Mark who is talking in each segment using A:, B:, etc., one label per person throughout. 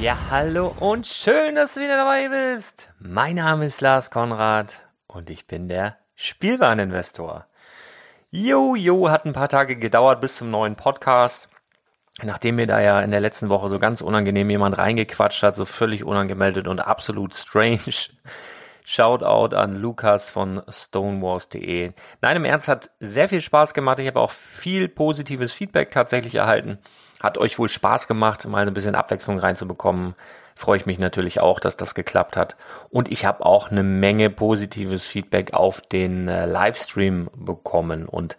A: Ja, hallo und schön, dass du wieder dabei bist. Mein Name ist Lars Konrad und ich bin der Spielwareninvestor. Jo, jo, hat ein paar Tage gedauert bis zum neuen Podcast. Nachdem mir da ja in der letzten Woche so ganz unangenehm jemand reingequatscht hat, so völlig unangemeldet und absolut strange. Shoutout an Lukas von stonewars.de. Nein, im Ernst hat sehr viel Spaß gemacht. Ich habe auch viel positives Feedback tatsächlich erhalten. Hat euch wohl Spaß gemacht, mal ein bisschen Abwechslung reinzubekommen. Freue ich mich natürlich auch, dass das geklappt hat. Und ich habe auch eine Menge positives Feedback auf den äh, Livestream bekommen. Und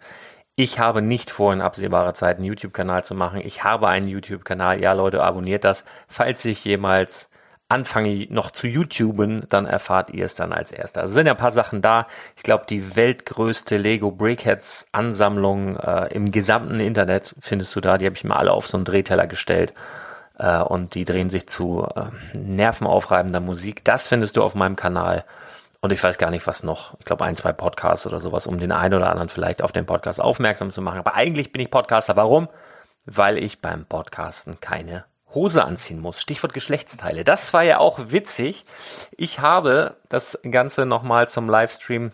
A: ich habe nicht vor, in absehbarer Zeit einen YouTube-Kanal zu machen. Ich habe einen YouTube-Kanal. Ja, Leute, abonniert das. Falls ich jemals anfange noch zu YouTuben, dann erfahrt ihr es dann als erster. Also sind ja ein paar Sachen da. Ich glaube, die weltgrößte Lego Brickheads Ansammlung äh, im gesamten Internet findest du da. Die habe ich mir alle auf so einen Drehteller gestellt. Äh, und die drehen sich zu äh, nervenaufreibender Musik. Das findest du auf meinem Kanal. Und ich weiß gar nicht, was noch. Ich glaube, ein, zwei Podcasts oder sowas, um den einen oder anderen vielleicht auf den Podcast aufmerksam zu machen. Aber eigentlich bin ich Podcaster. Warum? Weil ich beim Podcasten keine Hose anziehen muss. Stichwort Geschlechtsteile. Das war ja auch witzig. Ich habe das Ganze nochmal zum Livestream.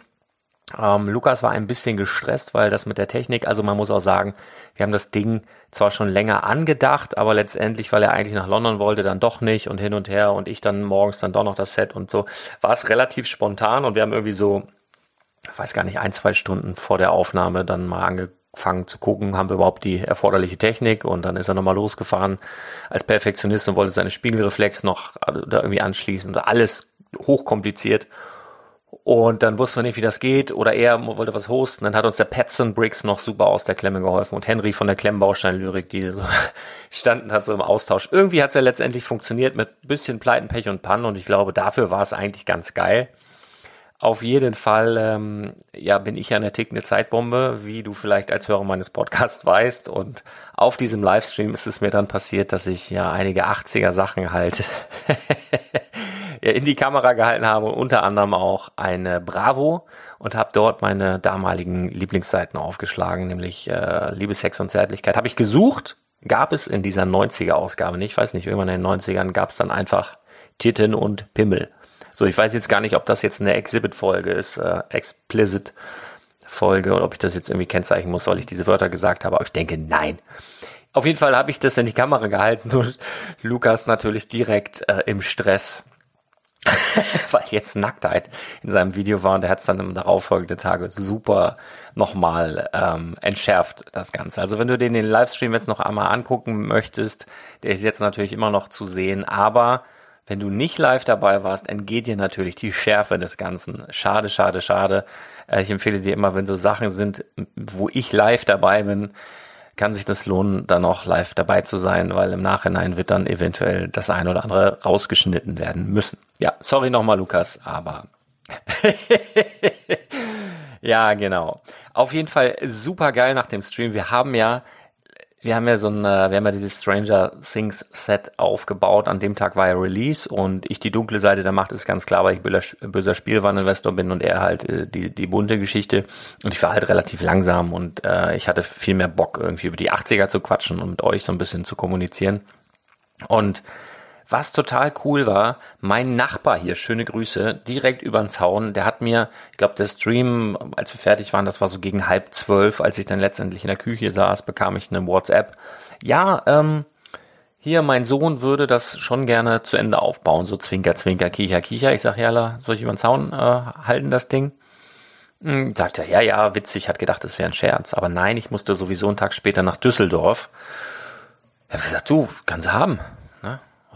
A: Ähm, Lukas war ein bisschen gestresst, weil das mit der Technik, also man muss auch sagen, wir haben das Ding zwar schon länger angedacht, aber letztendlich, weil er eigentlich nach London wollte, dann doch nicht und hin und her und ich dann morgens dann doch noch das Set und so, war es relativ spontan und wir haben irgendwie so
B: weiß gar nicht, ein, zwei Stunden vor der Aufnahme dann mal angefangen zu gucken, haben wir überhaupt die erforderliche Technik und dann ist er nochmal losgefahren als Perfektionist und wollte seine Spiegelreflex noch äh, da irgendwie anschließen. Alles hochkompliziert. Und dann wussten wir nicht, wie das geht. Oder er wollte was hosten. Dann hat uns der Petson Briggs noch super aus der Klemme geholfen. Und Henry von der Klemmbaustein-Lyrik, die so standen hat, so im Austausch. Irgendwie hat es ja letztendlich funktioniert mit bisschen Pleiten, Pech und Pannen. Und ich glaube, dafür war es eigentlich ganz geil. Auf jeden Fall, ähm, ja, bin ich ja eine tickende Zeitbombe, wie du vielleicht als Hörer meines Podcasts weißt. Und auf diesem Livestream ist es mir dann passiert, dass ich ja einige 80er Sachen halt in die Kamera gehalten habe, unter anderem auch eine Bravo und habe dort meine damaligen Lieblingsseiten aufgeschlagen, nämlich äh, Liebe, Sex und Zärtlichkeit. Habe ich gesucht, gab es in dieser 90er-Ausgabe nicht, ich weiß nicht, irgendwann in den 90ern gab es dann einfach Titten und Pimmel. So, ich weiß jetzt gar nicht, ob das jetzt eine Exhibit-Folge ist, äh, explicit Folge oder ob ich das jetzt irgendwie kennzeichnen muss, weil ich diese Wörter gesagt habe, aber ich denke, nein. Auf jeden Fall habe ich das in die Kamera gehalten und Lukas natürlich direkt äh, im Stress weil jetzt Nacktheit in seinem Video war und er hat es dann im darauffolgenden Tage super nochmal ähm, entschärft, das Ganze. Also wenn du den, den Livestream jetzt noch einmal angucken möchtest, der ist jetzt natürlich immer noch zu sehen, aber wenn du nicht live dabei warst, entgeht dir natürlich die Schärfe des Ganzen. Schade, schade, schade. Äh, ich empfehle dir immer, wenn so Sachen sind, wo ich live dabei bin, kann sich das lohnen, dann auch live dabei zu sein, weil im Nachhinein wird dann eventuell das eine oder andere rausgeschnitten werden müssen. Ja, sorry nochmal, Lukas, aber ja, genau. Auf jeden Fall super geil nach dem Stream. Wir haben ja wir haben ja so ein, äh, wir haben ja dieses Stranger Things Set aufgebaut. An dem Tag war ja Release und ich die dunkle Seite der Macht ist ganz klar, weil ich böser Spielwareninvestor bin und er halt äh, die, die bunte Geschichte. Und ich war halt relativ langsam und äh, ich hatte viel mehr Bock, irgendwie über die 80er zu quatschen und mit euch so ein bisschen zu kommunizieren. Und was total cool war, mein Nachbar hier, schöne Grüße, direkt über den Zaun, der hat mir, ich glaube, der Stream, als wir fertig waren, das war so gegen halb zwölf, als ich dann letztendlich in der Küche saß, bekam ich eine WhatsApp. Ja, ähm, hier, mein Sohn würde das schon gerne zu Ende aufbauen, so Zwinker, Zwinker, Kicher, Kicher. Ich sag, ja, soll ich über den Zaun äh, halten, das Ding? Hm, sagt er, ja, ja, witzig, hat gedacht, es wäre ein Scherz. Aber nein, ich musste sowieso einen Tag später nach Düsseldorf. Ich habe gesagt, du, kannst haben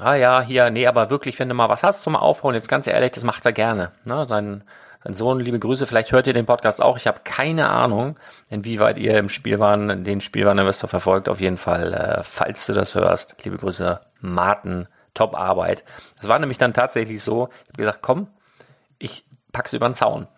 B: ah ja, hier, nee, aber wirklich, wenn du mal was hast zum Aufhauen, jetzt ganz ehrlich, das macht er gerne. Ne? Sein, sein Sohn, liebe Grüße, vielleicht hört ihr den Podcast auch. Ich habe keine Ahnung, inwieweit ihr im Spielwaren, den Spielwareninvestor verfolgt. Auf jeden Fall, äh, falls du das hörst, liebe Grüße, Martin, top Arbeit. Das war nämlich dann tatsächlich so, ich habe gesagt, komm, ich pack's über den Zaun.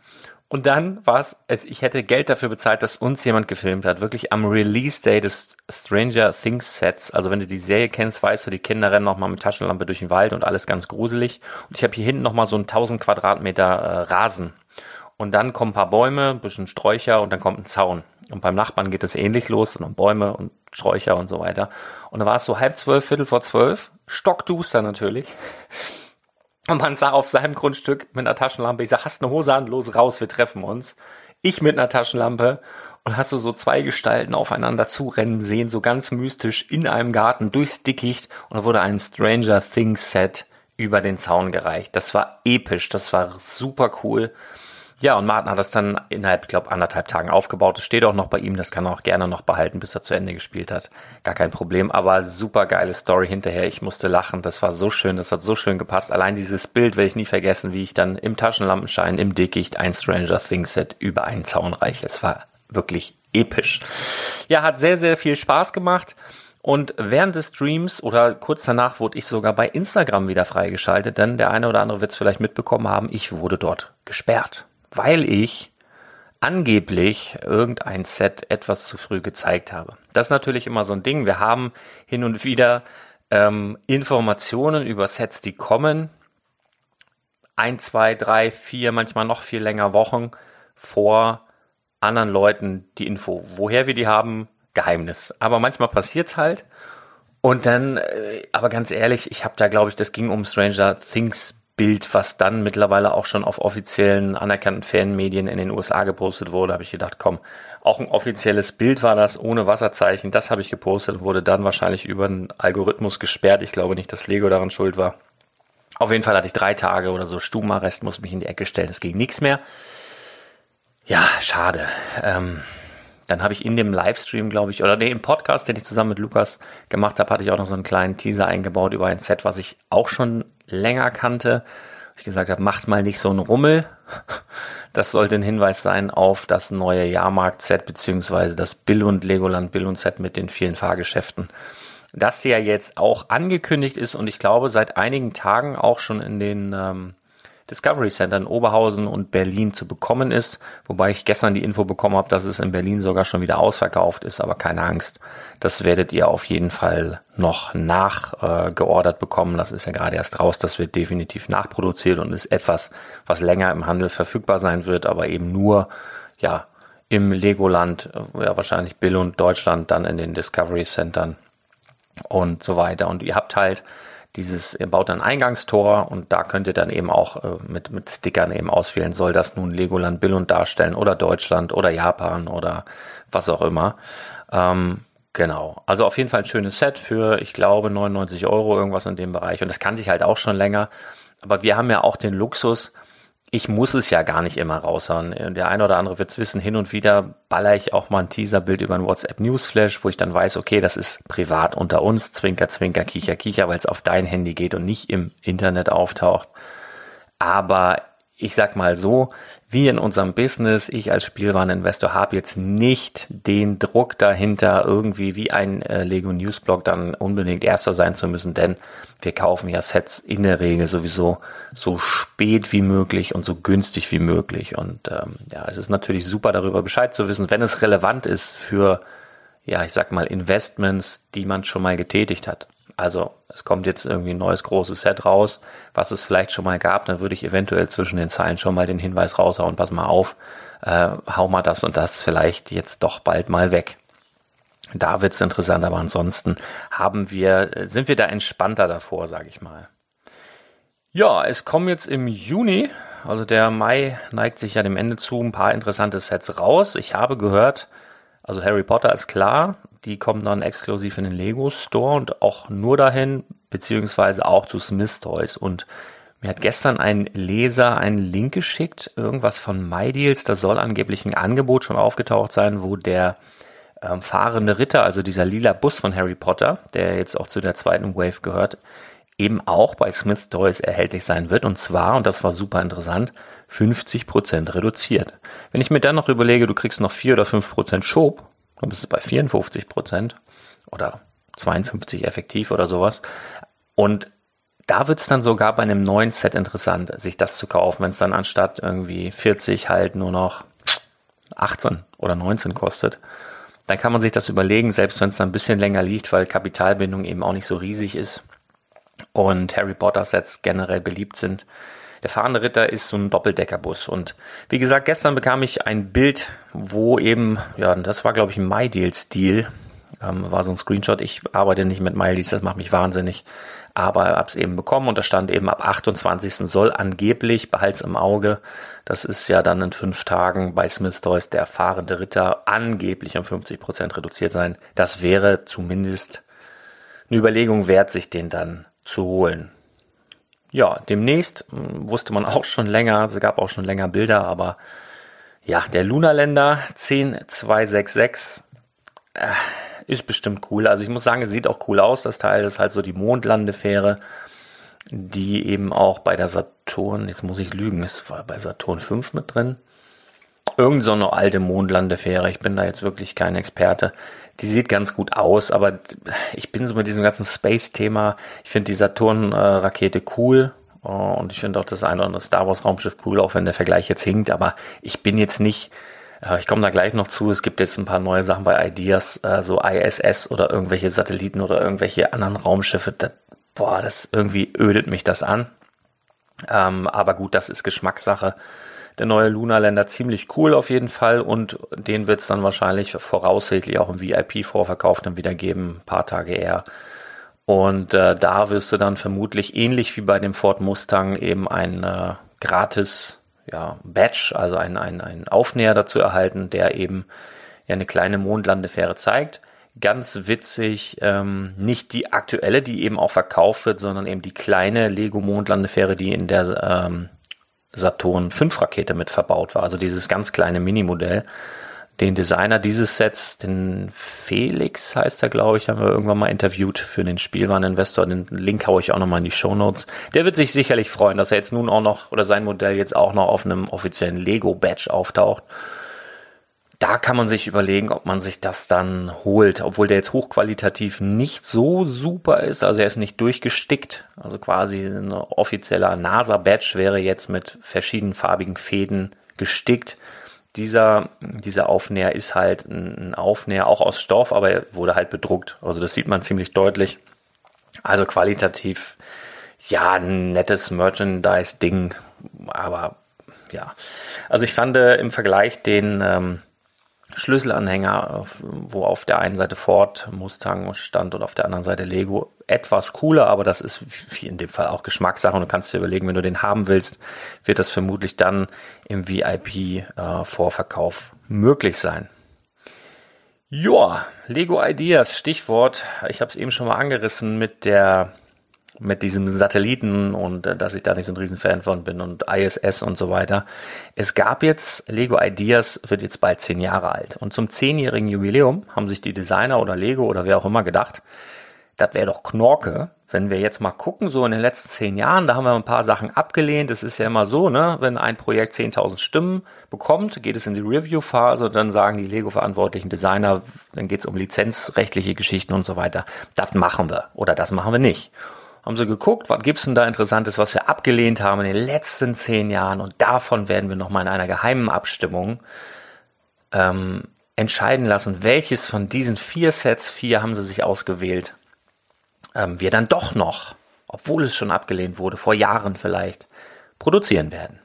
B: Und dann war es, ich hätte Geld dafür bezahlt, dass uns jemand gefilmt hat, wirklich am Release Day des Stranger Things Sets. Also wenn du die Serie kennst, weißt du, die Kinder rennen nochmal mit Taschenlampe durch den Wald und alles ganz gruselig. Und ich habe hier hinten nochmal so einen 1000 Quadratmeter äh, Rasen. Und dann kommen ein paar Bäume, ein bisschen Sträucher und dann kommt ein Zaun. Und beim Nachbarn geht es ähnlich los, und Bäume und Sträucher und so weiter. Und da war es so halb zwölf, viertel vor zwölf, stockduster natürlich. Und man sah auf seinem Grundstück mit einer Taschenlampe, ich sag, hast eine Hose an, los raus, wir treffen uns. Ich mit einer Taschenlampe und hast du so zwei Gestalten aufeinander zurennen sehen, so ganz mystisch in einem Garten durchs Dickicht und da wurde ein Stranger Things Set über den Zaun gereicht. Das war episch, das war super cool. Ja, und Martin hat das dann innerhalb, ich glaube, anderthalb Tagen aufgebaut. Das steht auch noch bei ihm, das kann er auch gerne noch behalten, bis er zu Ende gespielt hat. Gar kein Problem, aber super geile Story hinterher. Ich musste lachen, das war so schön, das hat so schön gepasst. Allein dieses Bild werde ich nie vergessen, wie ich dann im Taschenlampenschein, im Dickicht ein Stranger Things Set über einen Zaun reiche. Es war wirklich episch. Ja, hat sehr, sehr viel Spaß gemacht. Und während des Streams oder kurz danach wurde ich sogar bei Instagram wieder freigeschaltet, denn der eine oder andere wird es vielleicht mitbekommen haben, ich wurde dort gesperrt weil ich angeblich irgendein Set etwas zu früh gezeigt habe. Das ist natürlich immer so ein Ding. Wir haben hin und wieder ähm, Informationen über Sets, die kommen. Ein, zwei, drei, vier, manchmal noch viel länger Wochen vor anderen Leuten die Info. Woher wir die haben, Geheimnis. Aber manchmal passiert's halt. Und dann, äh, aber ganz ehrlich, ich habe da, glaube ich, das ging um Stranger Things Bild, was dann mittlerweile auch schon auf offiziellen anerkannten Fanmedien in den USA gepostet wurde, habe ich gedacht, komm, auch ein offizielles Bild war das ohne Wasserzeichen. Das habe ich gepostet, wurde dann wahrscheinlich über einen Algorithmus gesperrt. Ich glaube nicht, dass Lego daran schuld war. Auf jeden Fall hatte ich drei Tage oder so Stubenarrest, musste mich in die Ecke stellen, es ging nichts mehr. Ja, schade. Ähm, dann habe ich in dem Livestream, glaube ich, oder nee, im Podcast, den ich zusammen mit Lukas gemacht habe, hatte ich auch noch so einen kleinen Teaser eingebaut über ein Set, was ich auch schon länger kannte. Ich gesagt habe, macht mal nicht so einen Rummel. Das sollte ein Hinweis sein auf das neue Jahrmarkt-Set beziehungsweise das Bill und Legoland Bill und Set mit den vielen Fahrgeschäften. Das ja jetzt auch angekündigt ist und ich glaube seit einigen Tagen auch schon in den ähm, Discovery Center in Oberhausen und Berlin zu bekommen ist, wobei ich gestern die Info bekommen habe, dass es in Berlin sogar schon wieder ausverkauft ist, aber keine Angst, das werdet ihr auf jeden Fall noch nachgeordert äh, bekommen. Das ist ja gerade erst raus, das wird definitiv nachproduziert und ist etwas, was länger im Handel verfügbar sein wird, aber eben nur ja im Legoland, ja wahrscheinlich Bill und Deutschland, dann in den Discovery Centern und so weiter. Und ihr habt halt dieses, ihr baut ein Eingangstor und da könnt ihr dann eben auch äh, mit, mit Stickern eben auswählen, soll das nun Legoland Billund darstellen oder Deutschland oder Japan oder was auch immer. Ähm, genau. Also auf jeden Fall ein schönes Set für, ich glaube, 99 Euro, irgendwas in dem Bereich. Und das kann sich halt auch schon länger. Aber wir haben ja auch den Luxus, ich muss es ja gar nicht immer raushauen. Der eine oder andere wird es wissen, hin und wieder baller ich auch mal ein Teaserbild über ein WhatsApp Newsflash, wo ich dann weiß, okay, das ist privat unter uns, zwinker, zwinker, kicher, kicher, weil es auf dein Handy geht und nicht im Internet auftaucht. Aber ich sag mal so, wie in unserem Business, ich als Spielwareninvestor habe jetzt nicht den Druck dahinter, irgendwie wie ein äh, Lego Newsblog dann unbedingt erster sein zu müssen, denn wir kaufen ja Sets in der Regel sowieso so spät wie möglich und so günstig wie möglich. Und ähm, ja, es ist natürlich super darüber Bescheid zu wissen, wenn es relevant ist für, ja, ich sag mal, Investments, die man schon mal getätigt hat. Also es kommt jetzt irgendwie ein neues großes Set raus, was es vielleicht schon mal gab, dann würde ich eventuell zwischen den Zeilen schon mal den Hinweis raushauen, pass mal auf, äh, hau mal das und das vielleicht jetzt doch bald mal weg. Da wird's interessant, aber ansonsten haben wir, sind wir da entspannter davor, sage ich mal. Ja, es kommen jetzt im Juni, also der Mai neigt sich ja dem Ende zu, ein paar interessante Sets raus. Ich habe gehört, also Harry Potter ist klar, die kommen dann exklusiv in den Lego Store und auch nur dahin, beziehungsweise auch zu Smith Toys. Und mir hat gestern ein Leser einen Link geschickt, irgendwas von MyDeals. Da soll angeblich ein Angebot schon aufgetaucht sein, wo der ähm, fahrende Ritter, also dieser lila Bus von Harry Potter, der jetzt auch zu der zweiten Wave gehört, eben auch bei Smith Toys erhältlich sein wird. Und zwar, und das war super interessant, 50% reduziert. Wenn ich mir dann noch überlege, du kriegst noch 4 oder 5% Schub, dann bist du bei 54 Prozent oder 52 effektiv oder sowas. Und da wird es dann sogar bei einem neuen Set interessant, sich das zu kaufen, wenn es dann anstatt irgendwie 40 halt nur noch 18 oder 19 kostet. Dann kann man sich das überlegen, selbst wenn es dann ein bisschen länger liegt, weil Kapitalbindung eben auch nicht so riesig ist und Harry Potter Sets generell beliebt sind. Der fahrende Ritter ist so ein Doppeldeckerbus. Und wie gesagt, gestern bekam ich ein Bild, wo eben, ja, das war glaube ich ein MyDeal-Stil, ähm, war so ein Screenshot. Ich arbeite nicht mit MyDeals, das macht mich wahnsinnig. Aber hab's eben bekommen und da stand eben ab 28. soll angeblich, behalt's im Auge, das ist ja dann in fünf Tagen bei Smith Toys der fahrende Ritter angeblich um 50 Prozent reduziert sein. Das wäre zumindest eine Überlegung wert, sich den dann zu holen ja, demnächst hm, wusste man auch schon länger, es gab auch schon länger Bilder, aber ja, der Lunaländer 10266 äh, ist bestimmt cool. Also ich muss sagen, es sieht auch cool aus, das Teil. Ist halt so die Mondlandefähre, die eben auch bei der Saturn, jetzt muss ich lügen, ist bei Saturn 5 mit drin. Irgend so eine alte Mondlandefähre, ich bin da jetzt wirklich kein Experte. Die sieht ganz gut aus, aber ich bin so mit diesem ganzen Space-Thema. Ich finde die Saturn-Rakete cool. Oh, und ich finde auch das eine oder andere Star Wars Raumschiff cool, auch wenn der Vergleich jetzt hinkt. Aber ich bin jetzt nicht, äh, ich komme da gleich noch zu. Es gibt jetzt ein paar neue Sachen bei Ideas, äh, so ISS oder irgendwelche Satelliten oder irgendwelche anderen Raumschiffe. Das, boah, das irgendwie ödet mich das an. Ähm, aber gut, das ist Geschmackssache der neue Lunaländer ziemlich cool auf jeden Fall und den wird es dann wahrscheinlich voraussichtlich auch im VIP-Vorverkauf dann wieder geben, ein paar Tage eher. Und äh, da wirst du dann vermutlich ähnlich wie bei dem Ford Mustang eben ein äh, gratis ja, Badge, also ein, ein, ein Aufnäher dazu erhalten, der eben ja eine kleine Mondlandefähre zeigt. Ganz witzig, ähm, nicht die aktuelle, die eben auch verkauft wird, sondern eben die kleine Lego Mondlandefähre, die in der ähm, Saturn 5 Rakete mit verbaut war. Also dieses ganz kleine Minimodell. Den Designer dieses Sets, den Felix heißt er, glaube ich, haben wir irgendwann mal interviewt für den Spielwareninvestor. Den Link haue ich auch nochmal in die Show Notes. Der wird sich sicherlich freuen, dass er jetzt nun auch noch oder sein Modell jetzt auch noch auf einem offiziellen Lego Badge auftaucht da kann man sich überlegen, ob man sich das dann holt, obwohl der jetzt hochqualitativ nicht so super ist. Also er ist nicht durchgestickt. Also quasi ein offizieller NASA-Badge wäre jetzt mit verschiedenen farbigen Fäden gestickt. Dieser, dieser Aufnäher ist halt ein Aufnäher auch aus Stoff, aber er wurde halt bedruckt. Also das sieht man ziemlich deutlich. Also qualitativ, ja, ein nettes Merchandise-Ding, aber ja. Also ich fand äh, im Vergleich den, ähm, Schlüsselanhänger, wo auf der einen Seite Ford Mustang stand und auf der anderen Seite Lego. Etwas cooler, aber das ist wie in dem Fall auch Geschmackssache und du kannst dir überlegen, wenn du den haben willst, wird das vermutlich dann im VIP-Vorverkauf äh, möglich sein. Joa, Lego Ideas, Stichwort. Ich habe es eben schon mal angerissen mit der mit diesem Satelliten und äh, dass ich da nicht so ein Riesenfan von bin und ISS und so weiter. Es gab jetzt, Lego Ideas wird jetzt bald zehn Jahre alt und zum zehnjährigen Jubiläum haben sich die Designer oder Lego oder wer auch immer gedacht, das wäre doch Knorke, wenn wir jetzt mal gucken, so in den letzten zehn Jahren, da haben wir ein paar Sachen abgelehnt. Es ist ja immer so, ne, wenn ein Projekt 10.000 Stimmen bekommt, geht es in die Review-Phase, dann sagen die Lego-verantwortlichen Designer, dann geht es um lizenzrechtliche Geschichten und so weiter. Das machen wir oder das machen wir nicht haben sie geguckt, was gibt's denn da Interessantes, was wir abgelehnt haben in den letzten zehn Jahren und davon werden wir nochmal in einer geheimen Abstimmung ähm, entscheiden lassen, welches von diesen vier Sets, vier haben sie sich ausgewählt, ähm, wir dann doch noch, obwohl es schon abgelehnt wurde, vor Jahren vielleicht, produzieren werden.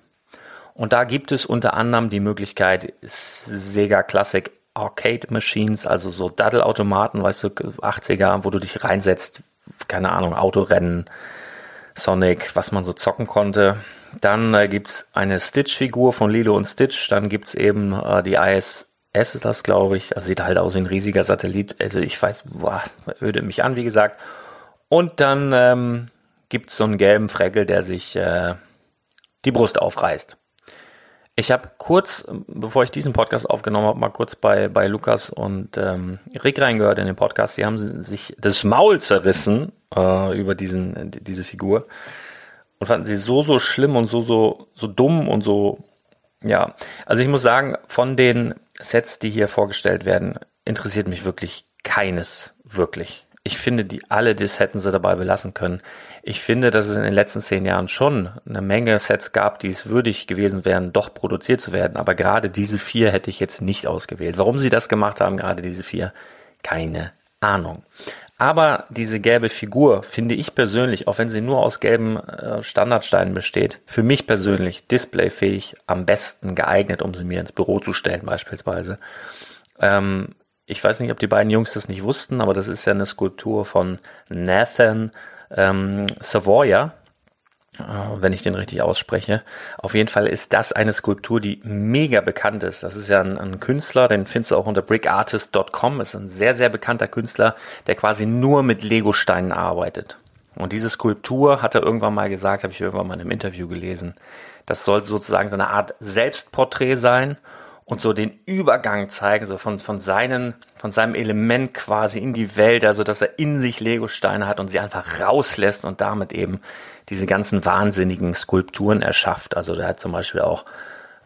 B: Und da gibt es unter anderem die Möglichkeit, Sega Classic Arcade Machines, also so Daddelautomaten, weißt du, 80er, wo du dich reinsetzt, keine Ahnung, Autorennen, Sonic, was man so zocken konnte. Dann äh, gibt's eine Stitch-Figur von Lilo und Stitch. Dann gibt's eben äh, die ISS, ist das, glaube ich. Also sieht halt aus wie ein riesiger Satellit. Also ich weiß, boah, ödet mich an, wie gesagt. Und dann ähm, gibt's so einen gelben Freckel, der sich äh, die Brust aufreißt. Ich habe kurz, bevor ich diesen Podcast aufgenommen habe, mal kurz bei, bei Lukas und ähm, Rick reingehört in den Podcast. Die haben sich das Maul zerrissen äh, über diesen, diese Figur und fanden sie so, so schlimm und so, so, so dumm und so, ja. Also ich muss sagen, von den Sets, die hier vorgestellt werden, interessiert mich wirklich keines wirklich. Ich finde, die alle, das hätten sie dabei belassen können. Ich finde, dass es in den letzten zehn Jahren schon eine Menge Sets gab, die es würdig gewesen wären, doch produziert zu werden. Aber gerade diese vier hätte ich jetzt nicht ausgewählt. Warum sie das gemacht haben, gerade diese vier, keine Ahnung. Aber diese gelbe Figur finde ich persönlich, auch wenn sie nur aus gelben äh, Standardsteinen besteht, für mich persönlich displayfähig, am besten geeignet, um sie mir ins Büro zu stellen beispielsweise. Ähm, ich weiß nicht, ob die beiden Jungs das nicht wussten, aber das ist ja eine Skulptur von Nathan ähm, Savoya, äh, wenn ich den richtig ausspreche. Auf jeden Fall ist das eine Skulptur, die mega bekannt ist. Das ist ja ein, ein Künstler, den findest du auch unter brickartist.com. Ist ein sehr, sehr bekannter Künstler, der quasi nur mit Legosteinen arbeitet. Und diese Skulptur hat er irgendwann mal gesagt, habe ich irgendwann mal in einem Interview gelesen. Das soll sozusagen so eine Art Selbstporträt sein und so den Übergang zeigen, so von, von, seinen, von seinem Element quasi in die Welt, also dass er in sich Legosteine hat und sie einfach rauslässt und damit eben diese ganzen wahnsinnigen Skulpturen erschafft. Also der hat zum Beispiel auch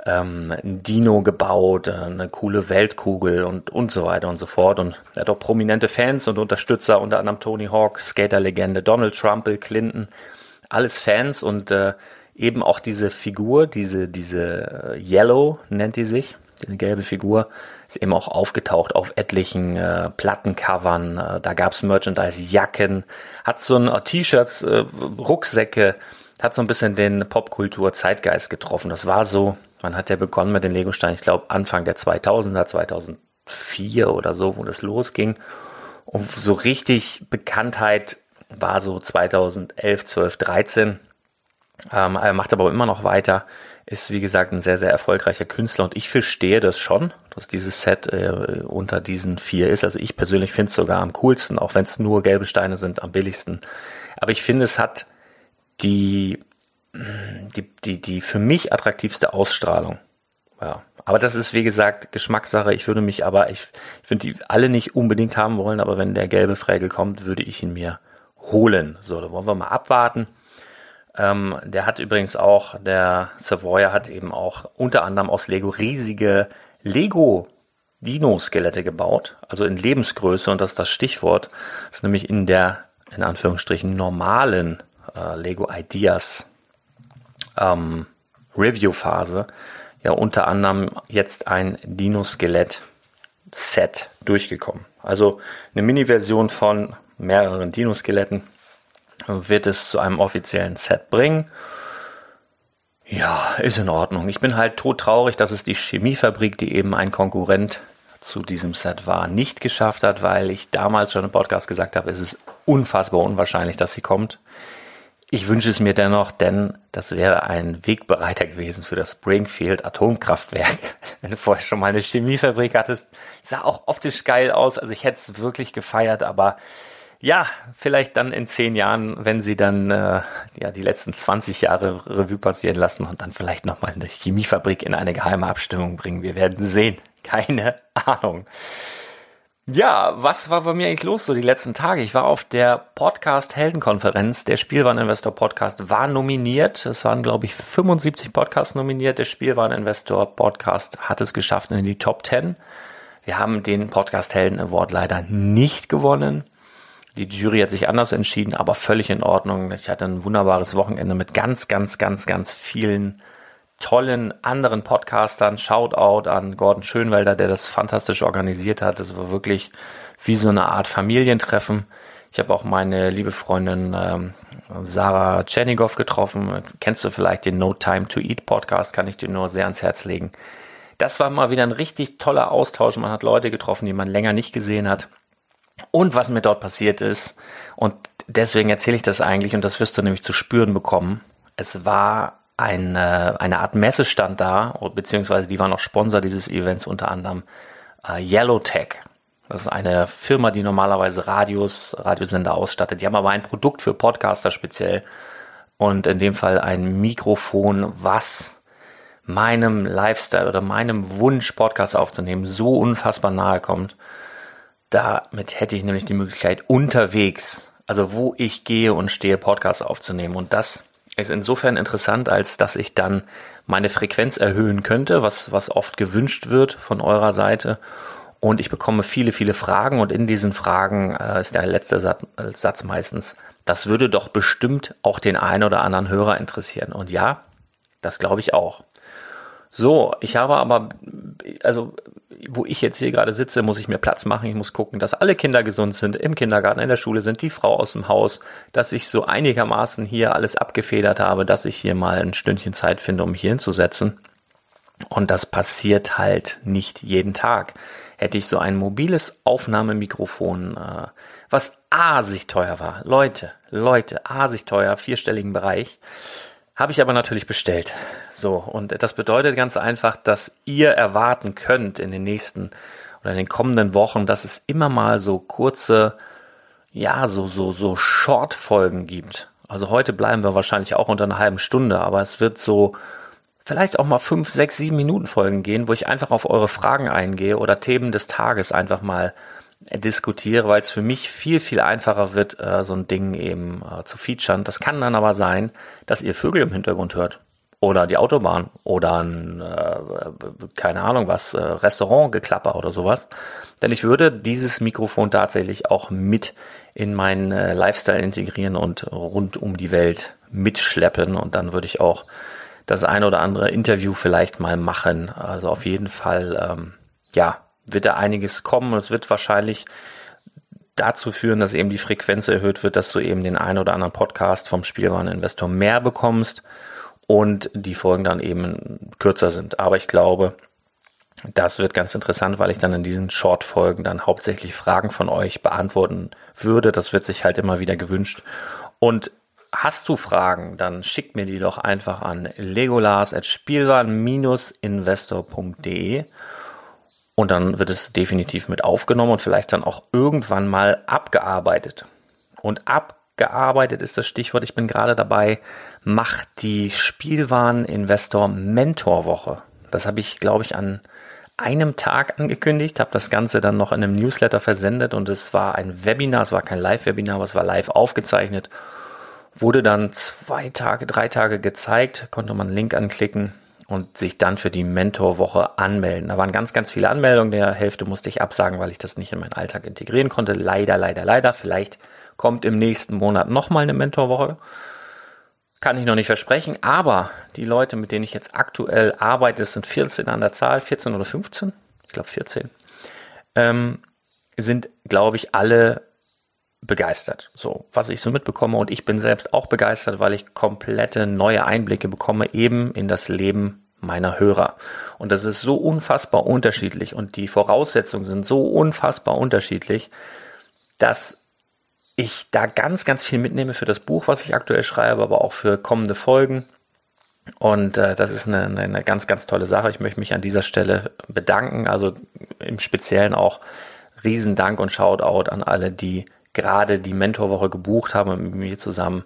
B: ähm, ein Dino gebaut, äh, eine coole Weltkugel und, und so weiter und so fort. Und er hat auch prominente Fans und Unterstützer, unter anderem Tony Hawk, Skaterlegende, Donald Trump, Bill Clinton, alles Fans und äh, eben auch diese Figur, diese, diese äh, Yellow nennt die sich, eine gelbe Figur, ist eben auch aufgetaucht auf etlichen äh, Plattencovern. Äh, da gab's Merchandise, Jacken, hat so ein äh, T-Shirts, äh, Rucksäcke, hat so ein bisschen den Popkultur-Zeitgeist getroffen. Das war so, man hat ja begonnen mit den Legosteinen, ich glaube Anfang der 2000er, 2004 oder so, wo das losging. Und so richtig Bekanntheit war so 2011, 12, 13. Ähm, er macht aber immer noch weiter ist, wie gesagt, ein sehr, sehr erfolgreicher Künstler und ich verstehe das schon, dass dieses Set äh, unter diesen vier ist. Also ich persönlich finde es sogar am coolsten, auch wenn es nur gelbe Steine sind, am billigsten. Aber ich finde, es hat die die, die, die für mich attraktivste Ausstrahlung. Ja. Aber das ist, wie gesagt, Geschmackssache. Ich würde mich aber, ich, ich finde die alle nicht unbedingt haben wollen, aber wenn der gelbe Frägel kommt, würde ich ihn mir holen. So, da wollen wir mal abwarten. Ähm, der hat übrigens auch, der Savoyer hat eben auch unter anderem aus Lego riesige Lego Dino-Skelette gebaut, also in Lebensgröße. Und das ist das Stichwort, das ist nämlich in der, in Anführungsstrichen, normalen äh, Lego Ideas ähm, Review-Phase ja unter anderem jetzt ein Dino-Skelett-Set durchgekommen. Also eine Mini-Version von mehreren Dino-Skeletten wird es zu einem offiziellen Set bringen. Ja, ist in Ordnung. Ich bin halt todtraurig, dass es die Chemiefabrik, die eben ein Konkurrent zu diesem Set war, nicht geschafft hat, weil ich damals schon im Podcast gesagt habe, es ist unfassbar unwahrscheinlich, dass sie kommt. Ich wünsche es mir dennoch, denn das wäre ein Wegbereiter gewesen für das Springfield Atomkraftwerk. Wenn du vorher schon mal eine Chemiefabrik hattest, sah auch optisch geil aus. Also ich hätte es wirklich gefeiert, aber ja, vielleicht dann in zehn Jahren, wenn sie dann äh, ja die letzten 20 Jahre Revue passieren lassen und dann vielleicht nochmal eine Chemiefabrik in eine geheime Abstimmung bringen. Wir werden sehen. Keine Ahnung. Ja, was war bei mir eigentlich los so die letzten Tage? Ich war auf der Podcast Heldenkonferenz. Der Spielwareninvestor Podcast war nominiert. Es waren, glaube ich, 75 Podcasts nominiert. Der Spielwareninvestor Podcast hat es geschafft in die Top 10. Wir haben den Podcast Helden Award leider nicht gewonnen. Die Jury hat sich anders entschieden, aber völlig in Ordnung. Ich hatte ein wunderbares Wochenende mit ganz, ganz, ganz, ganz vielen tollen anderen Podcastern. Shoutout an Gordon Schönwelder, der das fantastisch organisiert hat. Das war wirklich wie so eine Art Familientreffen. Ich habe auch meine liebe Freundin ähm, Sarah Chernigow getroffen. Kennst du vielleicht den No Time to Eat Podcast? Kann ich dir nur sehr ans Herz legen. Das war mal wieder ein richtig toller Austausch. Man hat Leute getroffen, die man länger nicht gesehen hat. Und was mir dort passiert ist, und deswegen erzähle ich das eigentlich, und das wirst du nämlich zu spüren bekommen. Es war eine, eine Art Messestand da, beziehungsweise die waren auch Sponsor dieses Events, unter anderem äh, Yellowtech. Das ist eine Firma, die normalerweise Radios, Radiosender ausstattet. Die haben aber ein Produkt für Podcaster speziell und in dem Fall ein Mikrofon, was meinem Lifestyle oder meinem Wunsch, Podcast aufzunehmen, so unfassbar nahe kommt. Damit hätte ich nämlich die Möglichkeit, unterwegs, also wo ich gehe und stehe, Podcasts aufzunehmen. Und das ist insofern interessant, als dass ich dann meine Frequenz erhöhen könnte, was, was oft gewünscht wird von eurer Seite. Und ich bekomme viele, viele Fragen und in diesen Fragen äh, ist der letzte Satz, Satz meistens, das würde doch bestimmt auch den einen oder anderen Hörer interessieren. Und ja, das glaube ich auch. So, ich habe aber, also wo ich jetzt hier gerade sitze, muss ich mir Platz machen. Ich muss gucken, dass alle Kinder gesund sind, im Kindergarten, in der Schule sind, die Frau aus dem Haus, dass ich so einigermaßen hier alles abgefedert habe, dass ich hier mal ein Stündchen Zeit finde, um hier hinzusetzen. Und das passiert halt nicht jeden Tag. Hätte ich so ein mobiles Aufnahmemikrofon, äh, was asig teuer war. Leute, Leute, asig teuer, vierstelligen Bereich habe ich aber natürlich bestellt. So, und das bedeutet ganz einfach, dass ihr erwarten könnt in den nächsten oder in den kommenden Wochen, dass es immer mal so kurze, ja, so, so, so Short-Folgen gibt. Also heute bleiben wir wahrscheinlich auch unter einer halben Stunde, aber es wird so vielleicht auch mal fünf, sechs, sieben Minuten Folgen gehen, wo ich einfach auf eure Fragen eingehe oder Themen des Tages einfach mal diskutiere, weil es für mich viel, viel einfacher wird, äh, so ein Ding eben äh, zu featuren. Das kann dann aber sein, dass ihr Vögel im Hintergrund hört. Oder die Autobahn oder ein, äh, keine Ahnung was, äh, Restaurantgeklapper oder sowas. Denn ich würde dieses Mikrofon tatsächlich auch mit in meinen äh, Lifestyle integrieren und rund um die Welt mitschleppen. Und dann würde ich auch das ein oder andere Interview vielleicht mal machen. Also auf jeden Fall, ähm, ja, wird da einiges kommen. Es wird wahrscheinlich dazu führen, dass eben die Frequenz erhöht wird, dass du eben den einen oder anderen Podcast vom Spielwareninvestor mehr bekommst und die Folgen dann eben kürzer sind. Aber ich glaube, das wird ganz interessant, weil ich dann in diesen Short-Folgen dann hauptsächlich Fragen von euch beantworten würde. Das wird sich halt immer wieder gewünscht. Und hast du Fragen, dann schick mir die doch einfach an legolas.spielwaren-investor.de und dann wird es definitiv mit aufgenommen und vielleicht dann auch irgendwann mal abgearbeitet. Und abgearbeitet ist das Stichwort. Ich bin gerade dabei, macht die Spielwareninvestor Mentorwoche. Das habe ich, glaube ich, an einem Tag angekündigt, habe das Ganze dann noch in einem Newsletter versendet und es war ein Webinar, es war kein Live-Webinar, aber es war live aufgezeichnet. Wurde dann zwei Tage, drei Tage gezeigt, konnte man einen Link anklicken und sich dann für die Mentorwoche anmelden. Da waren ganz, ganz viele Anmeldungen. Der Hälfte musste ich absagen, weil ich das nicht in meinen Alltag integrieren konnte. Leider, leider, leider. Vielleicht kommt im nächsten Monat nochmal eine Mentorwoche. Kann ich noch nicht versprechen, aber die Leute, mit denen ich jetzt aktuell arbeite, sind 14 an der Zahl, 14 oder 15, ich glaube 14, ähm, sind, glaube ich, alle begeistert. So, was ich so mitbekomme und ich bin selbst auch begeistert, weil ich komplette neue Einblicke bekomme eben in das Leben meiner Hörer. Und das ist so unfassbar unterschiedlich und die Voraussetzungen sind so unfassbar unterschiedlich, dass ich da ganz, ganz viel mitnehme für das Buch, was ich aktuell schreibe, aber auch für kommende Folgen. Und äh, das ist eine, eine ganz, ganz tolle Sache. Ich möchte mich an dieser Stelle bedanken. Also im Speziellen auch Riesendank und Shoutout an alle, die gerade die Mentorwoche gebucht haben mit mir zusammen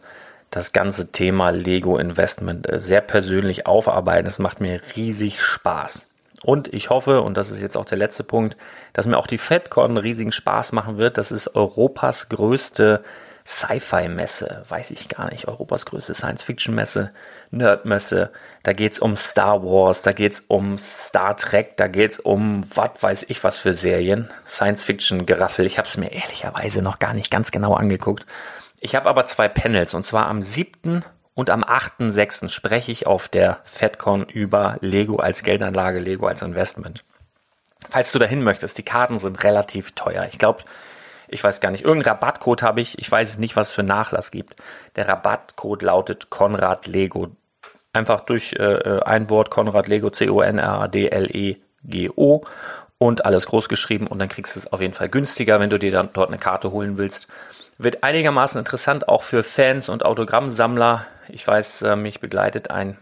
B: das ganze Thema Lego Investment äh, sehr persönlich aufarbeiten. Es macht mir riesig Spaß. Und ich hoffe, und das ist jetzt auch der letzte Punkt, dass mir auch die FedCon riesigen Spaß machen wird. Das ist Europas größte Sci-Fi-Messe, weiß ich gar nicht, Europas größte Science-Fiction-Messe, Nerd-Messe. Da geht's um Star Wars, da geht's um Star Trek, da geht's um was weiß ich was für Serien. Science-Fiction-Geraffel. Ich habe es mir ehrlicherweise noch gar nicht ganz genau angeguckt. Ich habe aber zwei Panels und zwar am 7. Und am 8.6. spreche ich auf der FedCon über Lego als Geldanlage, Lego als Investment. Falls du dahin möchtest, die Karten sind relativ teuer. Ich glaube, ich weiß gar nicht, irgendeinen Rabattcode habe ich. Ich weiß nicht, was es für Nachlass gibt. Der Rabattcode lautet Konrad Lego. Einfach durch äh, äh ein Wort Konrad Lego, C-O-N-R-A-D-L-E-G-O und alles groß geschrieben und dann kriegst du es auf jeden Fall günstiger, wenn du dir dann dort eine Karte holen willst. Wird einigermaßen interessant auch für Fans und Autogrammsammler. Ich weiß, äh, mich begleitet ein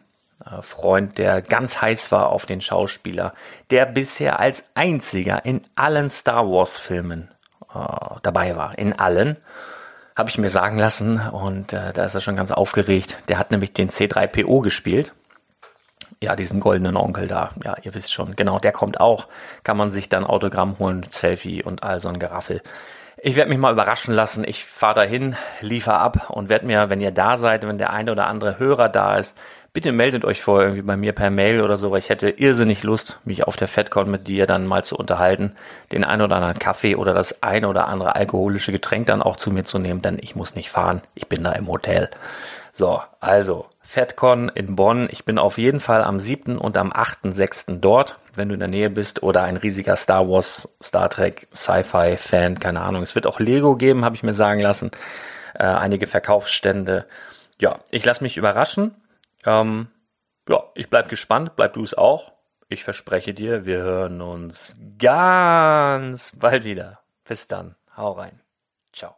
B: äh, Freund, der ganz heiß war auf den Schauspieler, der bisher als einziger in allen Star Wars Filmen äh, dabei war. In allen. Habe ich mir sagen lassen und äh, da ist er schon ganz aufgeregt. Der hat nämlich den C3PO gespielt. Ja, diesen goldenen Onkel da. Ja, ihr wisst schon. Genau, der kommt auch. Kann man sich dann Autogramm holen, Selfie und all so ein Geraffel. Ich werde mich mal überraschen lassen. Ich fahre dahin, liefere ab und werde mir, wenn ihr da seid, wenn der eine oder andere Hörer da ist, bitte meldet euch vorher irgendwie bei mir per Mail oder so, weil ich hätte irrsinnig Lust, mich auf der FedCon mit dir dann mal zu unterhalten, den einen oder anderen Kaffee oder das eine oder andere alkoholische Getränk dann auch zu mir zu nehmen, denn ich muss nicht fahren. Ich bin da im Hotel. So, also FedCon in Bonn. Ich bin auf jeden Fall am 7. und am 8.6. dort, wenn du in der Nähe bist oder ein riesiger Star Wars, Star Trek, Sci-Fi Fan, keine Ahnung. Es wird auch Lego geben, habe ich mir sagen lassen. Äh, einige Verkaufsstände. Ja, ich lasse mich überraschen. Ähm, ja, ich bleib gespannt, bleib du es auch. Ich verspreche dir, wir hören uns ganz bald wieder. Bis dann. Hau rein. Ciao.